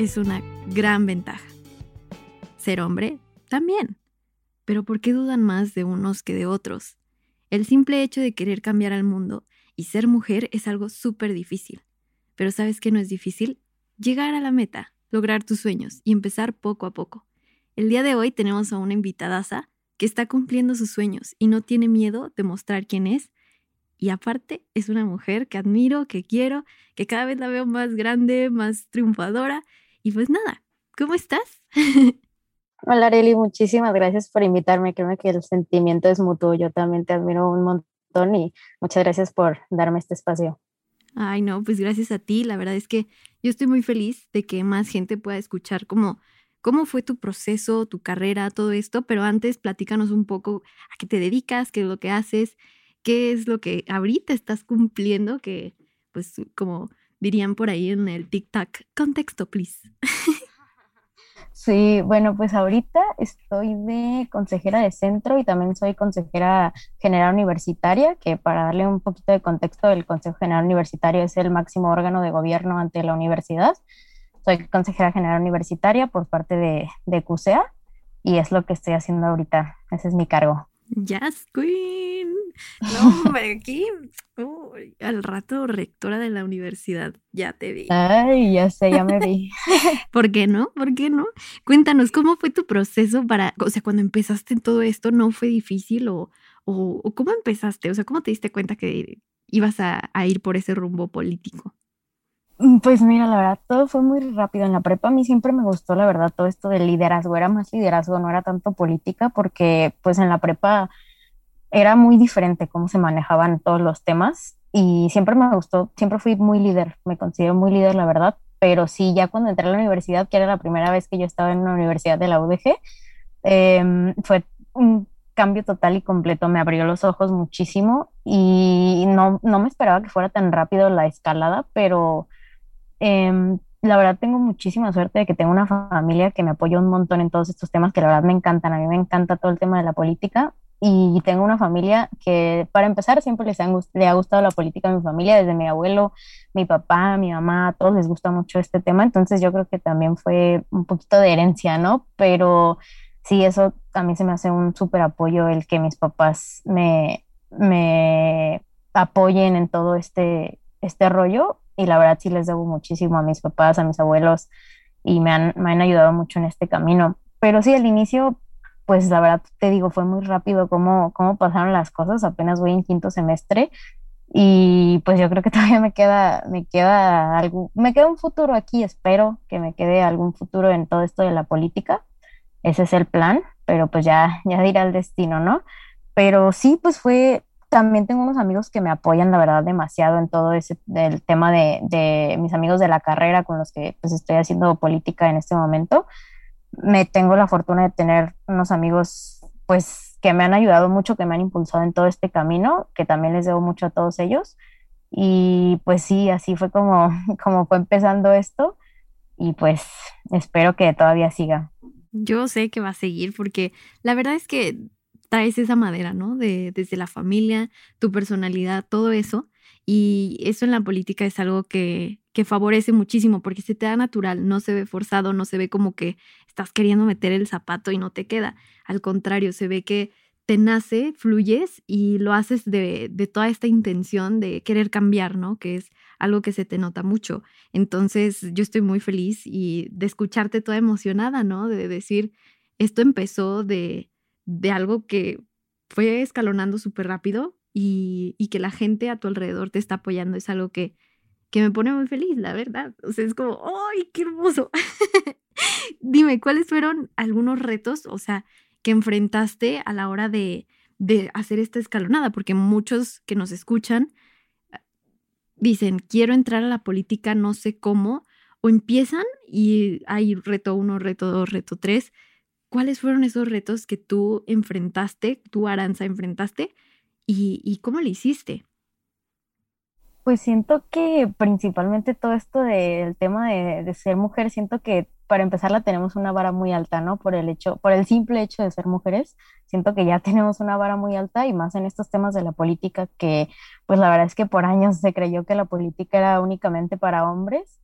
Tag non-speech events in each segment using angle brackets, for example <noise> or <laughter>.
es una gran ventaja. Ser hombre también. Pero ¿por qué dudan más de unos que de otros? El simple hecho de querer cambiar al mundo y ser mujer es algo súper difícil. Pero ¿sabes qué no es difícil? Llegar a la meta, lograr tus sueños y empezar poco a poco. El día de hoy tenemos a una invitadaza que está cumpliendo sus sueños y no tiene miedo de mostrar quién es. Y aparte es una mujer que admiro, que quiero, que cada vez la veo más grande, más triunfadora y pues nada, ¿cómo estás? <laughs> Hola Areli, muchísimas gracias por invitarme. Creo que el sentimiento es mutuo. Yo también te admiro un montón y muchas gracias por darme este espacio. Ay, no, pues gracias a ti. La verdad es que yo estoy muy feliz de que más gente pueda escuchar cómo, cómo fue tu proceso, tu carrera, todo esto. Pero antes, platícanos un poco a qué te dedicas, qué es lo que haces, qué es lo que ahorita estás cumpliendo, que pues como dirían por ahí en el TikTok. Contexto, please. Sí, bueno, pues ahorita estoy de consejera de centro y también soy consejera general universitaria, que para darle un poquito de contexto, el Consejo General Universitario es el máximo órgano de gobierno ante la universidad. Soy consejera general universitaria por parte de, de CUSEA y es lo que estoy haciendo ahorita. Ese es mi cargo. Yes, Queen. No, <laughs> hombre, aquí al rato rectora de la universidad, ya te vi. Ay, ya sé, ya me vi. <laughs> ¿Por qué no? ¿Por qué no? Cuéntanos, ¿cómo fue tu proceso para, o sea, cuando empezaste en todo esto, ¿no fue difícil o, o, cómo empezaste? O sea, ¿cómo te diste cuenta que ibas a, a ir por ese rumbo político? Mm, pues mira, la verdad, todo fue muy rápido. En la prepa a mí siempre me gustó, la verdad, todo esto del liderazgo. Era más liderazgo, no era tanto política, porque pues en la prepa era muy diferente cómo se manejaban todos los temas y siempre me gustó, siempre fui muy líder, me considero muy líder, la verdad, pero sí, ya cuando entré a la universidad, que era la primera vez que yo estaba en una universidad de la UDG, em, fue un cambio total y completo, me abrió los ojos muchísimo y no, no me esperaba que fuera tan rápido la escalada, pero em, la verdad tengo muchísima suerte de que tengo una familia que me apoya un montón en todos estos temas que la verdad me encantan. A mí me encanta todo el tema de la política y tengo una familia que, para empezar, siempre les le ha gustado la política a mi familia, desde mi abuelo, mi papá, mi mamá, a todos les gusta mucho este tema, entonces yo creo que también fue un poquito de herencia, ¿no? Pero sí, eso también se me hace un súper apoyo el que mis papás me, me apoyen en todo este, este rollo y la verdad sí les debo muchísimo a mis papás, a mis abuelos y me han, me han ayudado mucho en este camino. Pero sí, al inicio pues la verdad te digo, fue muy rápido cómo, cómo pasaron las cosas, apenas voy en quinto semestre y pues yo creo que <laughs> todavía me queda, me queda algo, me queda un futuro aquí, espero que me quede algún futuro en todo esto de la política, ese es el plan, pero pues ya, ya dirá el destino, ¿no? Pero sí, pues fue, también tengo unos amigos que me apoyan, la verdad, demasiado en todo ese del tema de, de mis amigos de la carrera con los que pues estoy haciendo política en este momento me tengo la fortuna de tener unos amigos, pues, que me han ayudado mucho, que me han impulsado en todo este camino, que también les debo mucho a todos ellos. Y pues sí, así fue como, <laughs> como fue empezando esto y pues espero que todavía siga. Yo sé que va a seguir porque la verdad es que traes esa madera, ¿no? De, desde la familia, tu personalidad, todo eso. Y eso en la política es algo que, que favorece muchísimo porque se te da natural, no se ve forzado, no se ve como que estás queriendo meter el zapato y no te queda. Al contrario, se ve que te nace, fluyes y lo haces de, de, toda esta intención de querer cambiar, ¿no? Que es algo que se te nota mucho. Entonces, yo estoy muy feliz y de escucharte toda emocionada, ¿no? De decir, esto empezó de, de algo que fue escalonando súper rápido y, y que la gente a tu alrededor te está apoyando. Es algo que que me pone muy feliz, la verdad. O sea, es como, ¡ay, qué hermoso! <laughs> Dime, ¿cuáles fueron algunos retos, o sea, que enfrentaste a la hora de, de hacer esta escalonada? Porque muchos que nos escuchan ah, dicen, quiero entrar a la política, no sé cómo, o empiezan y hay reto uno, reto dos, reto tres. ¿Cuáles fueron esos retos que tú enfrentaste, tú Aranza enfrentaste y, cómo le hiciste? Pues siento que principalmente todo esto del tema de, de, ser mujer, siento que para empezar la tenemos una vara muy alta, ¿no? Por el hecho, por el simple hecho de ser mujeres, siento que ya <laughs> tenemos una vara muy alta y más en estos temas de la política que, pues la verdad es que por años se creyó que la política era únicamente para hombres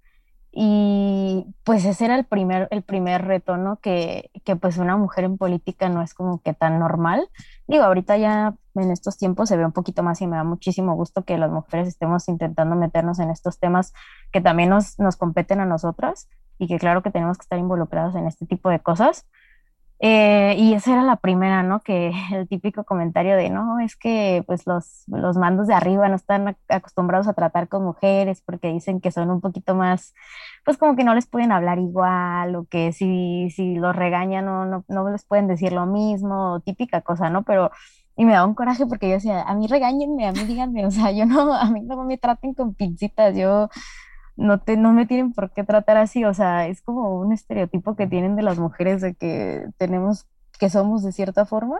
y pues ese era el primer, el primer reto, ¿no? Que, que pues una mujer en política no es como que tan normal. Digo, ahorita ya en estos tiempos se ve un poquito más y me da muchísimo gusto que las mujeres estemos intentando meternos en estos temas que también nos, nos competen a nosotras y que claro que tenemos que estar involucradas en este tipo de cosas. Eh, y esa era la primera, ¿no? Que <laughs> el típico comentario de, no, es que pues los, los mandos de arriba no están acostumbrados a tratar con mujeres porque dicen que son un poquito más, pues como que no les pueden hablar igual o que si, si los regañan no, no, no les pueden decir lo mismo, típica cosa, ¿no? Pero, y me da un coraje porque yo decía, a mí regáñenme, a mí díganme, <laughs> o sea, yo no, a mí no me traten con pincitas, yo no, te, no me tienen por qué tratar así, o sea, es como un estereotipo que tienen de las mujeres de que tenemos, que somos de cierta forma.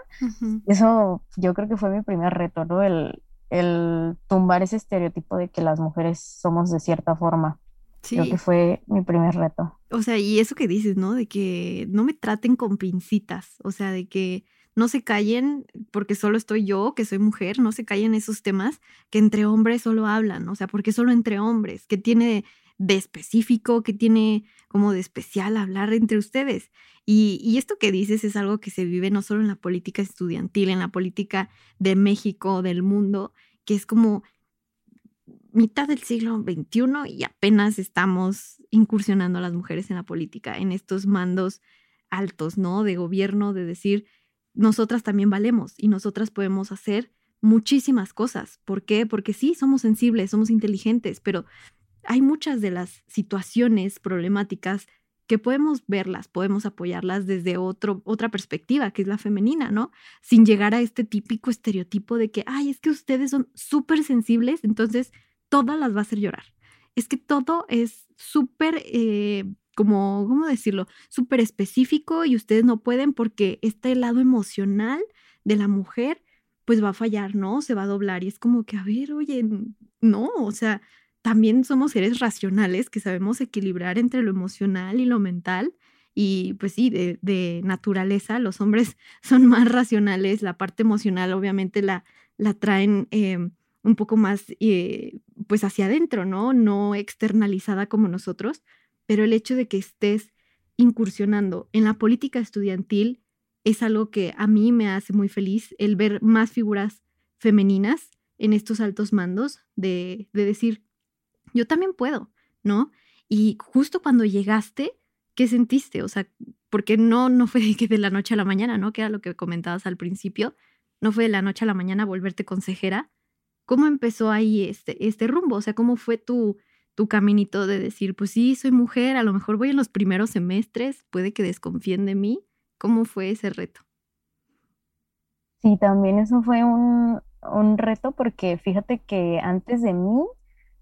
Eso yo creo que fue mi primer reto, ¿no? El, el tumbar ese estereotipo de que las mujeres somos de cierta forma. Sí. Creo que fue mi primer reto. O sea, y eso que dices, ¿no? De que no me traten con pincitas, o sea, de que no se callen porque solo estoy yo, que soy mujer, no se callen esos temas que entre hombres solo hablan, o sea, porque solo entre hombres, que tiene de específico, que tiene como de especial hablar entre ustedes. Y, y, esto que dices es algo que se vive no solo en la política estudiantil, en la política de México, del mundo, que es como mitad del siglo XXI y apenas estamos incursionando a las mujeres en la política, en estos mandos altos, ¿no? De gobierno, de decir, nosotras también valemos y nosotras podemos hacer muchísimas cosas. ¿Por qué? Porque sí, somos sensibles, somos inteligentes, pero hay muchas de las situaciones problemáticas que podemos verlas, podemos apoyarlas desde otro, otra perspectiva, que es la femenina, ¿no? Sin llegar a este típico estereotipo de que, ay, es que ustedes son súper sensibles, entonces todas las va a hacer llorar. Es que todo es súper eh, como, ¿cómo decirlo? Súper específico y ustedes no pueden porque este lado emocional de la mujer pues va a fallar, ¿no? Se va a doblar y es como que, a ver, oye, no, o sea, también somos seres racionales que sabemos equilibrar entre lo emocional y lo mental. Y pues sí, de, naturaleza, los hombres <laughs> son más racionales, la parte emocional obviamente la, la traen em, un poco más eh, pues hacia adentro, ¿no? No externalizada como nosotros pero el hecho de que estés incursionando en la política estudiantil es algo que a mí me hace muy feliz, el ver más figuras femeninas en estos altos mandos, de, decir, yo también puedo, ¿no? Y justo cuando llegaste, ¿qué sentiste? O sea, porque no, no fue de, de la noche a la mañana, ¿no? Que era lo que comentabas al principio, no fue de la noche a la mañana volverte consejera. ¿Cómo empezó ahí este, este rumbo? O sea, ¿cómo fue tu, tu caminito de decir, pues sí, soy mujer, a lo mejor voy en los primeros semestres, puede que desconfíen de mí. ¿Cómo fue ese reto? Sí, también eso fue un, reto porque fíjate que antes de mí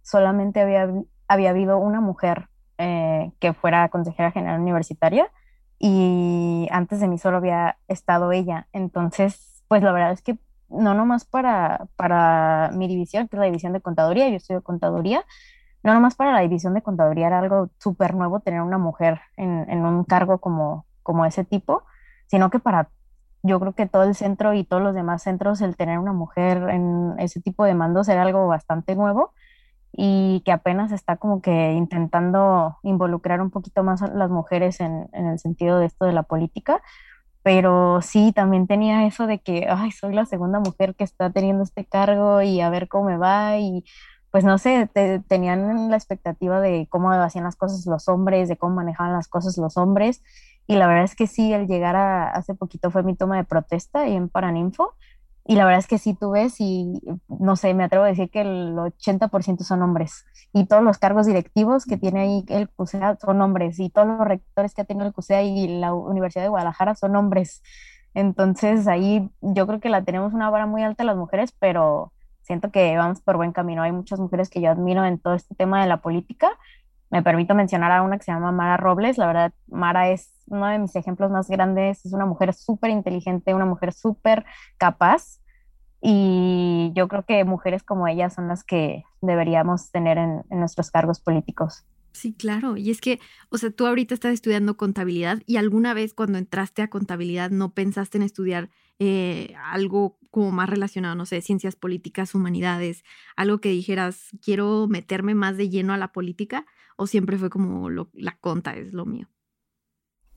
solamente había, había habido una mujer eh, que fuera consejera general universitaria y antes de mí solo había estado ella. Entonces, pues la verdad es que no nomás para, para mi división, que es la división de contaduría, yo estudio contaduría, no nomás para la división de contaduría era algo súper nuevo tener una mujer en, un cargo como, como ese tipo, sino que para, yo creo que todo el centro y todos los demás centros, el tener una mujer en ese tipo de mandos era algo bastante nuevo y que apenas está como que intentando involucrar un poquito más a las mujeres en, en el sentido de esto de la política, pero sí, también tenía eso de que, ay, soy la segunda mujer que está teniendo este cargo y a ver cómo me va y pues no sé, tenían la expectativa de cómo hacían las cosas los hombres, de cómo manejaban las cosas los hombres. Y la verdad es que sí, el llegar a, hace poquito fue mi toma de protesta ahí en Paraninfo. Y la verdad es que sí tú ves y no sé, me atrevo a decir que el 80% son hombres. Y todos los cargos directivos que tiene ahí el CUSEA son hombres. Y todos los rectores que ha tenido el CUSEA y la Universidad de Guadalajara son hombres. Entonces ahí yo creo que la tenemos una vara muy alta las mujeres, pero siento que vamos por buen camino. Hay muchas mujeres que yo admiro en todo este tema de la política me permito mencionar a una que se llama Mara Robles. La verdad, Mara es uno de mis ejemplos más grandes. Es una mujer súper inteligente, una mujer súper capaz. Y yo creo que mujeres como ella son las que deberíamos tener en, nuestros cargos políticos. Sí, claro. Y es que, o sea, tú ahorita estás estudiando contabilidad y alguna vez cuando entraste a contabilidad no pensaste en estudiar eh, algo como más relacionado, no sé, ciencias políticas, humanidades, algo que dijeras, quiero meterme más de lleno a la política o siempre fue como la conta es lo mío.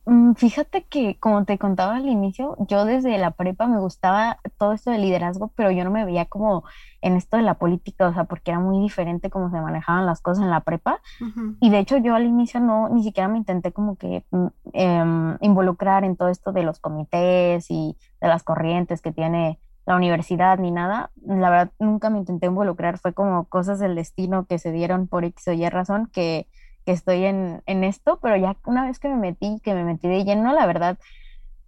Mm, fíjate que, como te contaba al inicio, yo desde la prepa me gustaba todo esto de liderazgo, pero yo no me veía como en esto de la política, o sea, porque era muy diferente cómo se manejaban las cosas en la prepa. Y de hecho yo al inicio no, ni siquiera me intenté como que mm, em, involucrar en todo esto de los comités y de las corrientes que tiene la universidad ni nada. La verdad, nunca me intenté involucrar, fue como cosas del destino que se dieron por X o Y razón que que estoy en, en esto, pero ya una vez que me metí, que me metí de lleno, la verdad,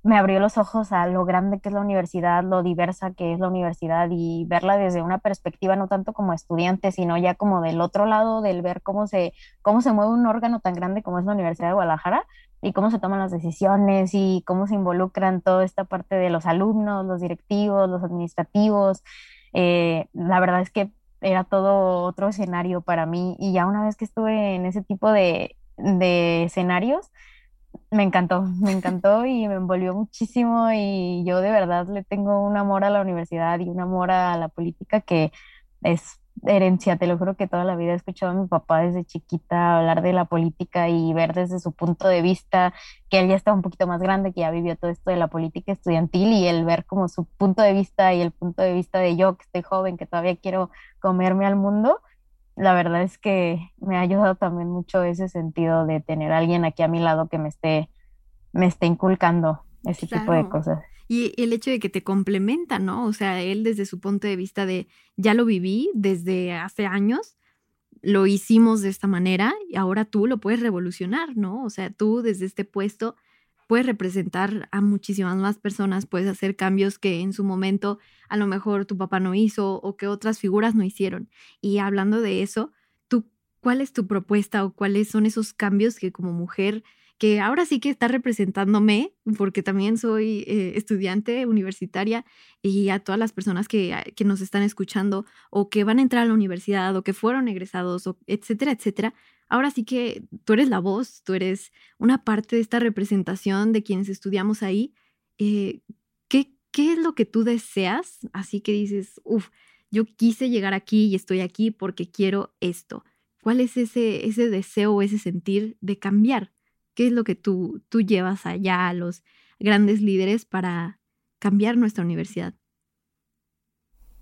me abrió los ojos a lo grande que es la universidad, lo diversa que es la universidad y verla desde una perspectiva no tanto como estudiante, sino ya como del otro lado, del ver cómo se, cómo se mueve un órgano tan grande como es la Universidad de Guadalajara y cómo se toman las decisiones y cómo se involucran toda esta parte de los alumnos, los directivos, los administrativos. Eh, la verdad es que era todo otro escenario para mí y ya una vez que estuve en ese tipo de, de escenarios, me encantó, me encantó y me envolvió muchísimo y yo de verdad le tengo un amor a la universidad y un amor a la política que es herencia, te lo juro que toda la vida he escuchado a mi papá desde chiquita hablar de la política y ver desde su punto de vista, que él ya está un poquito más grande, que ya vivió todo esto de la política estudiantil y el ver como su punto de vista y el punto de vista de yo, que estoy joven, que todavía quiero comerme al mundo, la verdad es que me ha ayudado también mucho ese sentido de tener a alguien aquí a mi lado que me esté, me esté inculcando ese tipo de cosas. Y el hecho de que te complementa, ¿no? O sea, él desde su punto de vista de, ya lo viví desde hace años, lo hicimos de esta manera y ahora tú lo puedes revolucionar, ¿no? O sea, tú desde este puesto puedes representar a muchísimas más personas, puedes hacer cambios que en su momento a lo mejor tu papá no hizo o que otras figuras no hicieron. Y hablando de eso, tú, ¿cuál es tu propuesta o cuáles son esos cambios que como mujer que ahora sí que está representándome, porque también soy eh, estudiante universitaria y a todas las personas que, ah, que, nos están escuchando o que van a entrar a la universidad o que fueron egresados, o etcétera, etcétera. Ahora sí que tú eres la voz, tú eres una parte de esta representación de quienes estudiamos ahí. Eh, ¿qué, ¿Qué es lo que tú deseas? Así que dices, uff, yo quise llegar aquí y estoy aquí porque quiero esto. ¿Cuál es ese, ese deseo o ese sentir de cambiar? ¿Qué es lo que tú, tú llevas allá a los grandes líderes para cambiar nuestra universidad?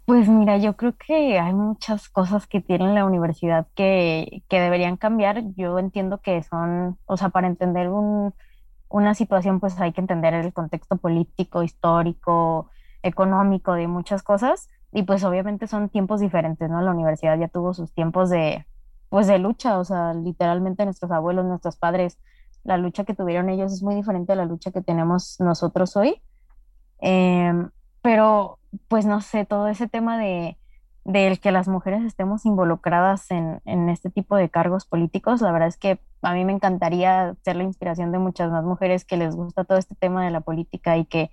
Pues mira, yo creo que hay muchas cosas que tiene la universidad que, que deberían cambiar. Yo entiendo que son, o sea, para entender un, una situación, pues hay que entender el contexto político, histórico, económico de muchas cosas. Y pues obviamente son tiempos diferentes, ¿no? La universidad ya tuvo sus tiempos de, pues de lucha, o sea, literalmente nuestros abuelos, nuestros padres la lucha que tuvieron ellos es muy diferente a la lucha que tenemos nosotros hoy. Em, pero, pues no sé, todo ese tema de del que las mujeres estemos involucradas en, en, este tipo de cargos políticos, la verdad es que a mí me encantaría ser la inspiración de muchas más mujeres que les gusta todo este tema de la política y que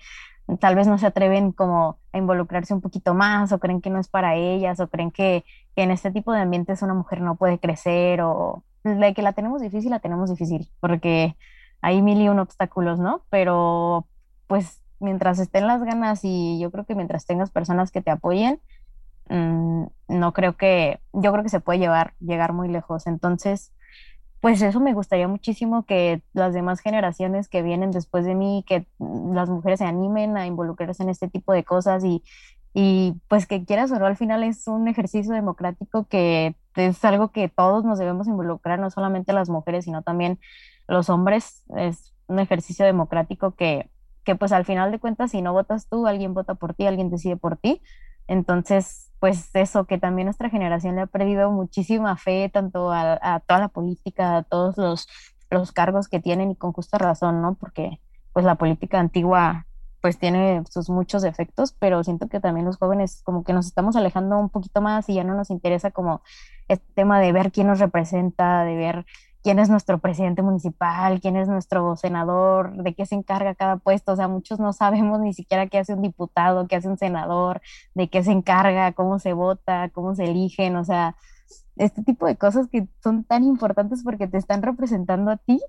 tal vez no se atreven como a involucrarse un poquito más o creen que no es para ellas o creen que, que en este tipo de ambientes una mujer no puede crecer o, de que la tenemos difícil, la tenemos difícil, porque hay mil y un obstáculos, ¿no? Pero pues mientras estén las ganas y yo creo que mientras tengas personas que te apoyen, mm, no creo que, yo creo que se puede llevar, llegar muy lejos. Entonces, pues eso me gustaría muchísimo que las demás generaciones que vienen después de mí, que las mujeres se animen a involucrarse en este tipo de cosas y, y pues que quieras o no, al final es un ejercicio democrático que es algo que todos nos debemos involucrar, no solamente las mujeres, sino también los hombres. Es un ejercicio democrático que, que pues al final de cuentas, si no votas tú, alguien vota por ti, alguien decide por ti. Entonces, pues eso, que también nuestra generación le ha perdido muchísima fe tanto a, toda la política, a todos los, los cargos que tienen y con justa razón, ¿no? Porque pues la política antigua pues tiene sus muchos defectos, pero siento que también los jóvenes como que nos estamos alejando un poquito más y ya no nos interesa como este tema de ver quién nos representa, de ver quién es nuestro presidente municipal, quién es nuestro senador, de qué se encarga cada puesto. O sea, muchos no sabemos ni siquiera qué hace un diputado, qué hace un senador, de qué se encarga, cómo se vota, cómo se eligen. O sea, este tipo de cosas que son tan importantes porque te están representando a ti.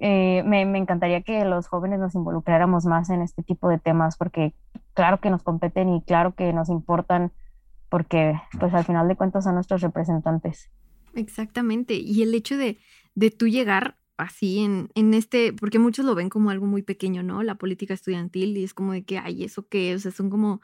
Eh, me, me encantaría que los jóvenes nos involucráramos más en este tipo de temas porque claro que nos competen y claro que nos importan porque pues al final de cuentas son nuestros representantes. Exactamente. Y el hecho de, de tú llegar así en, en este, porque muchos lo ven como algo muy pequeño, ¿no? La política estudiantil y es como de que, ay, ¿eso qué? O sea, son como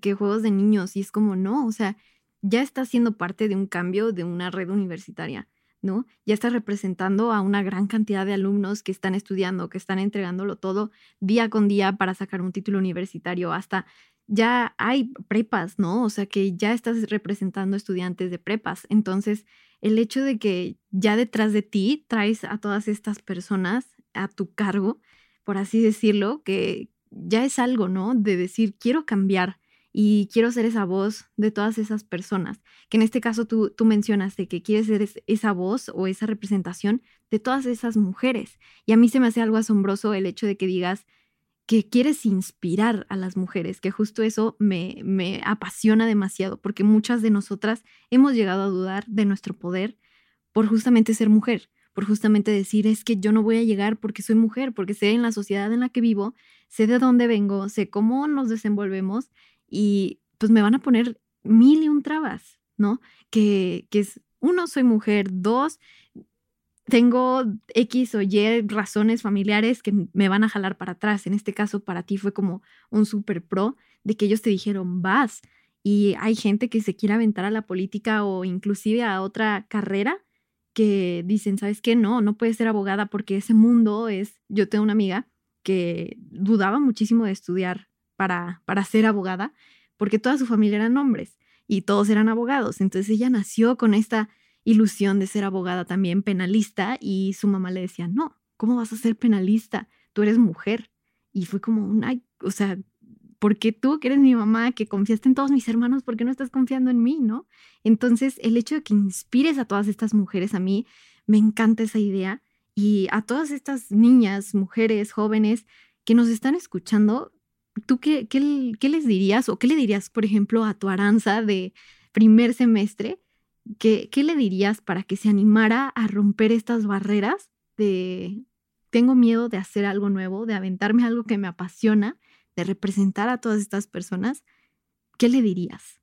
que juegos de niños y es como, no, o sea, ya está siendo parte de un cambio de una red universitaria, ¿no? Ya está representando a una gran cantidad de alumnos que están estudiando, que están entregándolo todo día con día para sacar un título universitario, hasta ya hay prepas, ¿no? O sea, que ya estás representando estudiantes de prepas. Entonces, el hecho de que ya detrás de ti traes a todas estas personas a tu cargo, por así decirlo, que ya es algo, ¿no? De decir, quiero cambiar y quiero ser esa voz de todas esas personas, que en este caso tú, tú mencionaste que quieres ser esa voz o esa representación de todas esas mujeres. Y a mí se me hace algo asombroso el hecho de que digas, que quieres inspirar a las mujeres, que justo eso me, me apasiona demasiado, porque muchas de nosotras hemos llegado a dudar de nuestro poder por justamente ser mujer, por justamente decir, es que yo no voy a llegar porque soy mujer, porque sé en la sociedad en la que vivo, sé de dónde vengo, sé cómo nos desenvolvemos y pues me van a poner mil y un trabas, ¿no? Que, que es, uno, soy mujer, dos, tengo X o Y razones familiares que me van a jalar para atrás. En este caso, para ti fue como un super pro de que ellos te dijeron, vas. Y hay gente que se quiere aventar a la política o inclusive a otra carrera que dicen, ¿sabes qué? No, no puedes ser abogada porque ese mundo es, yo tengo una amiga que dudaba muchísimo de estudiar para, para ser abogada porque toda su familia eran hombres y todos eran abogados. Entonces ella nació con esta ilusión de ser abogada también penalista y su mamá le decía, no, ¿cómo vas a ser penalista? Tú eres mujer. Y fue como un, ay, o sea, ¿por qué tú, que eres mi mamá, que confiaste en todos mis hermanos, por qué no estás confiando en mí, no? Entonces, el hecho de que inspires a todas estas mujeres, a mí me encanta esa idea. Y a todas estas niñas, mujeres, jóvenes que nos están escuchando, ¿tú qué, qué, qué les dirías o qué le dirías, por ejemplo, a tu aranza de primer semestre ¿qué, le dirías para que se animara a romper estas barreras de tengo miedo de hacer algo nuevo, de aventarme algo que me apasiona, de representar a todas estas personas? ¿Qué le dirías?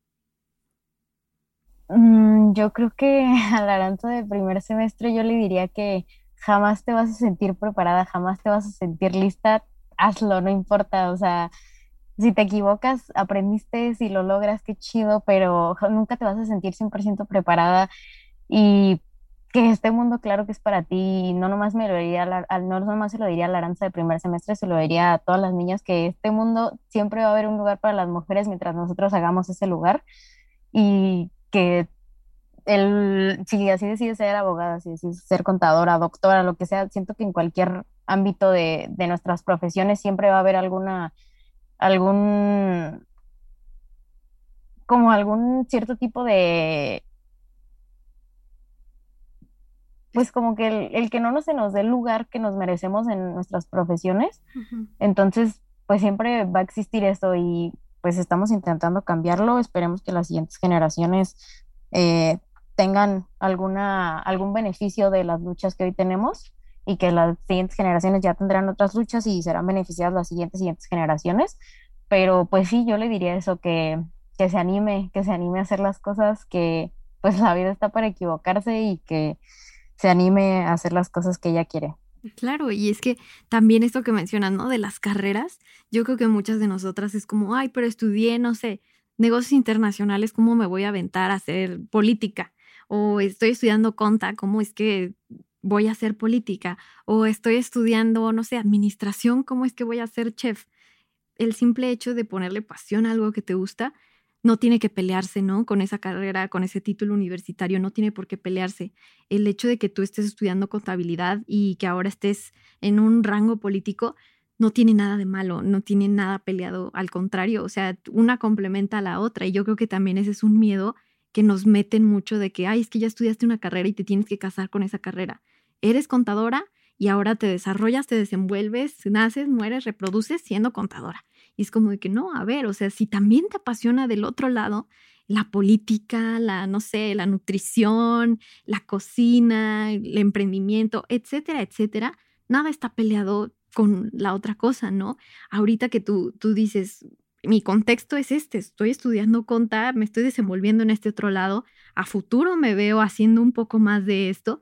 Mm, yo creo que <laughs> al Aranto de primer semestre yo le diría que jamás te vas a sentir preparada, jamás te vas a sentir lista, hazlo, no importa, o sea, si te equivocas, aprendiste, si lo logras, qué chido, pero nunca te vas a sentir 100% preparada y que este mundo claro que es para ti, no nomás me lo diría, no nomás se lo diría a la Aranza de primer semestre, se lo diría a todas las niñas que este mundo siempre va a haber un lugar para las mujeres mientras nosotros hagamos ese lugar y que el, si así decides ser abogada, si decides ser contadora, doctora, lo que sea, siento que en cualquier ámbito de, de nuestras profesiones siempre va a haber alguna algún, como algún cierto tipo de, pues como que el, que no nos se nos dé el lugar que nos merecemos en nuestras profesiones. Entonces, pues siempre va a existir esto y pues estamos intentando cambiarlo. Esperemos que las siguientes generaciones eh, tengan alguna, algún beneficio de las luchas que hoy tenemos y que las siguientes generaciones ya tendrán otras luchas y serán beneficiadas las siguientes siguientes generaciones. Pero pues sí, yo le diría eso, que, que se anime, que se anime a hacer las cosas, que pues la vida está para equivocarse y que se anime a hacer las cosas que ella quiere. Claro, y es que también esto que mencionas, ¿no? De las carreras, yo creo que muchas de nosotras es como, ay, pero estudié, no sé, negocios internacionales, ¿cómo me voy a aventar a hacer política? O estoy estudiando conta, ¿cómo es que voy a hacer política o estoy estudiando, no sé, administración, ¿cómo es que voy a ser chef? El simple hecho de ponerle pasión a algo que te gusta no tiene que pelearse, ¿no? Con esa carrera, con ese título universitario, no tiene por qué pelearse. El hecho de que tú estés estudiando contabilidad y que ahora estés en un rango político no tiene nada de malo, no tiene nada peleado, al contrario, o sea, una complementa a la otra y yo creo que también ese es un miedo que nos meten mucho de que, ay, es que ya estudiaste una carrera y te tienes que casar con esa carrera. Eres contadora y ahora te desarrollas, te desenvuelves, naces, mueres, reproduces siendo contadora. Y es como de que no, a ver, o sea, si también te apasiona del otro lado, la política, la, no sé, la nutrición, la cocina, el emprendimiento, etcétera, etcétera, nada está peleado con la otra cosa, ¿no? Ahorita que tú, tú dices, mi contexto es este, estoy estudiando contar, me estoy desenvolviendo en este otro lado, a futuro me veo haciendo un poco más de esto.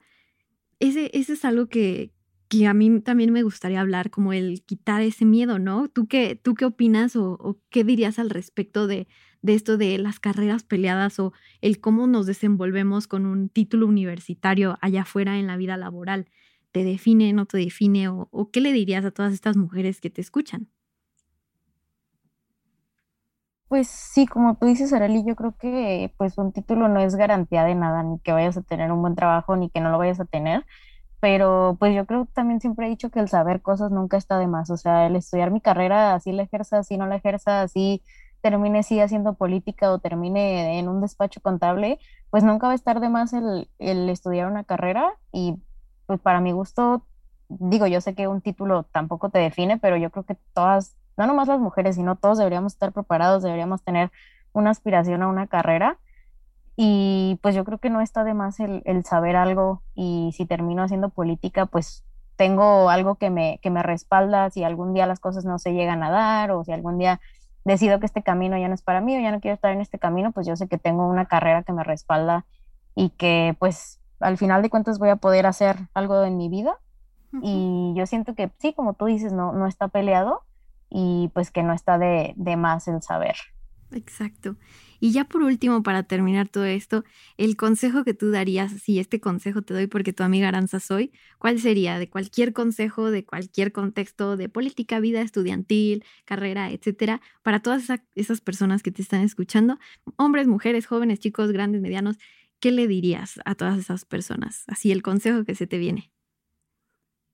Ese, ese es algo que, que a mí también me gustaría hablar, como el quitar ese miedo, ¿no? ¿Tú qué, tú qué opinas o, qué dirías al respecto de, de, esto de las carreras peleadas o el cómo nos desenvolvemos con un título universitario allá afuera en la vida laboral? ¿Te define, no te define? ¿O, o qué le dirías a todas estas mujeres que te escuchan? Pues sí, como tú dices, Arely, yo creo que pues un título no es garantía de nada, ni que vayas a tener un buen trabajo, ni que no lo vayas a tener pero pues yo creo también siempre he dicho que el saber cosas nunca está de más, o sea, el estudiar mi carrera, así la ejerza, así no la ejerza, así termine sí haciendo política o termine en un despacho contable, pues nunca va a estar de más el, el estudiar una carrera y pues para mi gusto, digo, yo sé que un título tampoco te define, pero yo creo que todas, no nomás las mujeres, sino todos deberíamos estar preparados, deberíamos tener una aspiración a una carrera y pues yo creo que no está de más el, saber algo y si termino haciendo política, pues tengo algo que me, que me respalda si algún día las cosas no se llegan a dar o si algún día decido que este camino ya no es para mí o ya no quiero estar en este camino, pues yo sé que tengo una carrera que me respalda y que pues al final de cuentas voy a poder hacer algo en mi vida. Y yo siento que sí, como tú dices, no, no está peleado y pues que no está de, de más el saber. Exacto. Y ya por último, para terminar todo esto, el consejo que tú darías, si este consejo te doy porque tu amiga Aranza soy, ¿cuál sería? De cualquier consejo, de cualquier contexto, de política, vida estudiantil, carrera, etcétera, para todas esas personas que te están escuchando, hombres, mujeres, jóvenes, chicos, grandes, medianos, ¿qué le dirías a todas esas personas? Así el consejo que se te viene.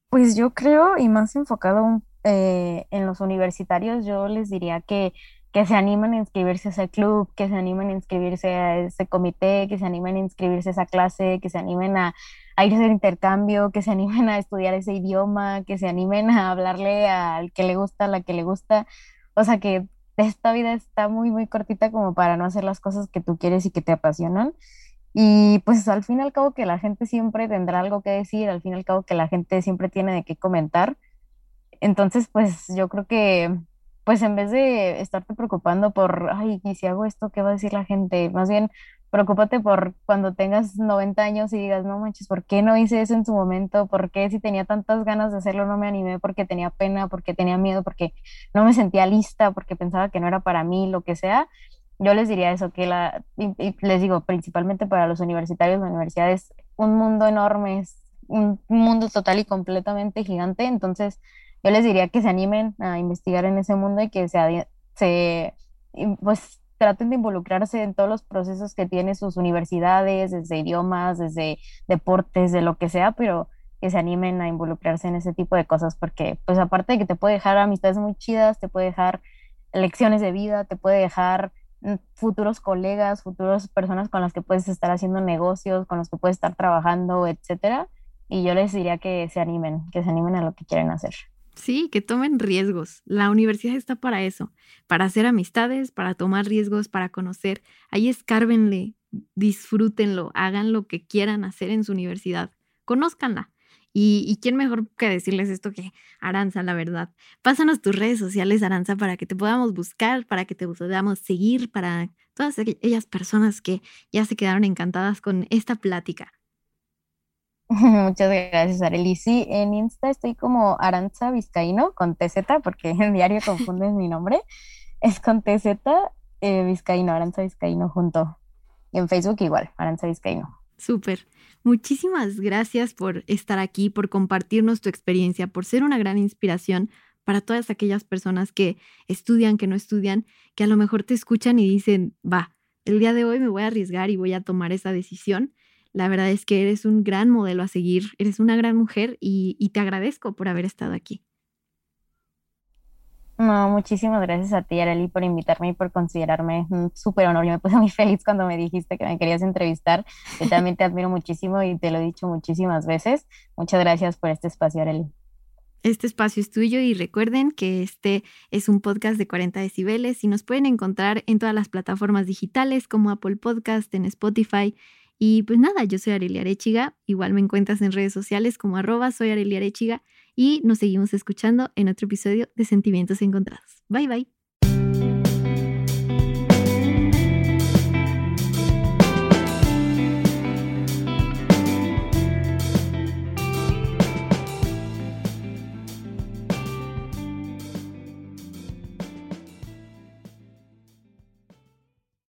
Pues yo creo, y más enfocado eh, en los universitarios, yo les diría que que se animen a inscribirse a ese club, que se animen a inscribirse a ese comité, que se animen a inscribirse a esa clase, que se animen a, a ir a hacer intercambio, que se animen a estudiar ese idioma, que se animen a hablarle al que le gusta, a la que le gusta. O sea que esta vida está muy, muy cortita como para no hacer las cosas que tú quieres y que te apasionan. Y pues al fin y al cabo que la gente siempre tendrá algo que decir, al fin y al cabo que la gente siempre tiene de qué comentar. Entonces, pues yo creo que pues en vez de estarte preocupando por, ay, y si hago esto, ¿qué va a decir la gente? Más bien, preocúpate por cuando tengas 90 años y digas, no manches, ¿por qué no hice eso en su momento? ¿Por qué si tenía tantas ganas de hacerlo no me animé? Porque tenía pena, porque tenía miedo, porque no me sentía lista, porque pensaba que no era para mí, lo que sea. Yo les diría eso, que la, y, les digo, principalmente para los universitarios, la universidad es un mundo enorme, es un mundo total y completamente gigante, entonces yo les diría que se animen a investigar en ese mundo y que se, se pues traten de involucrarse en todos los procesos que tienen sus universidades, desde idiomas, desde deportes, de lo que sea, pero que se animen a involucrarse en ese tipo de cosas, porque pues aparte de que te puede dejar amistades muy chidas, te puede dejar lecciones de vida, te puede dejar mm, futuros colegas, futuras personas con las que puedes estar haciendo negocios, con los que puedes estar trabajando, etcétera. Y yo les diría que se animen, que se animen a lo que quieren hacer. Sí, que tomen riesgos. La universidad está para eso, para hacer amistades, para tomar riesgos, para conocer. Ahí escárbenle, disfrútenlo, hagan lo que quieran hacer en su universidad. Conózcanla. Y, y, quién mejor que decirles esto que Aranza, la verdad. Pásanos tus redes sociales, Aranza, para que te podamos buscar, para que te podamos seguir, para todas aquellas personas que ya se quedaron encantadas con esta plática. <laughs> Muchas gracias, Arely. Sí, en Insta estoy como Aranza Vizcaíno con TZ, porque <laughs> en diario confunden mi nombre. Es con TZ eh, Vizcaíno, Aranza Vizcaíno junto. Y en Facebook igual, Aranza Vizcaíno. Súper. Muchísimas gracias por estar aquí, por compartirnos tu experiencia, por ser una gran inspiración para todas aquellas personas que estudian, que no estudian, que a lo mejor te escuchan y dicen, va, el día de hoy me voy a arriesgar y voy a tomar esa decisión la verdad es que eres un gran modelo a seguir, eres una gran mujer y, te agradezco por haber estado aquí. No, muchísimas gracias a ti, Arely, por invitarme y por considerarme un súper honor. Yo me puse muy <laughs> feliz cuando me dijiste que me querías entrevistar. Yo también te admiro muchísimo y te lo he dicho muchísimas veces. Muchas gracias por este espacio, Arely. Este espacio es tuyo y recuerden que este es un podcast de 40 decibeles y nos pueden encontrar en todas las plataformas digitales como Apple Podcast, en Spotify. Y pues nada, yo soy Arelia Arechiga, igual me encuentras en redes sociales como arroba Arechiga y nos seguimos escuchando en otro episodio de Sentimientos Encontrados. Bye bye.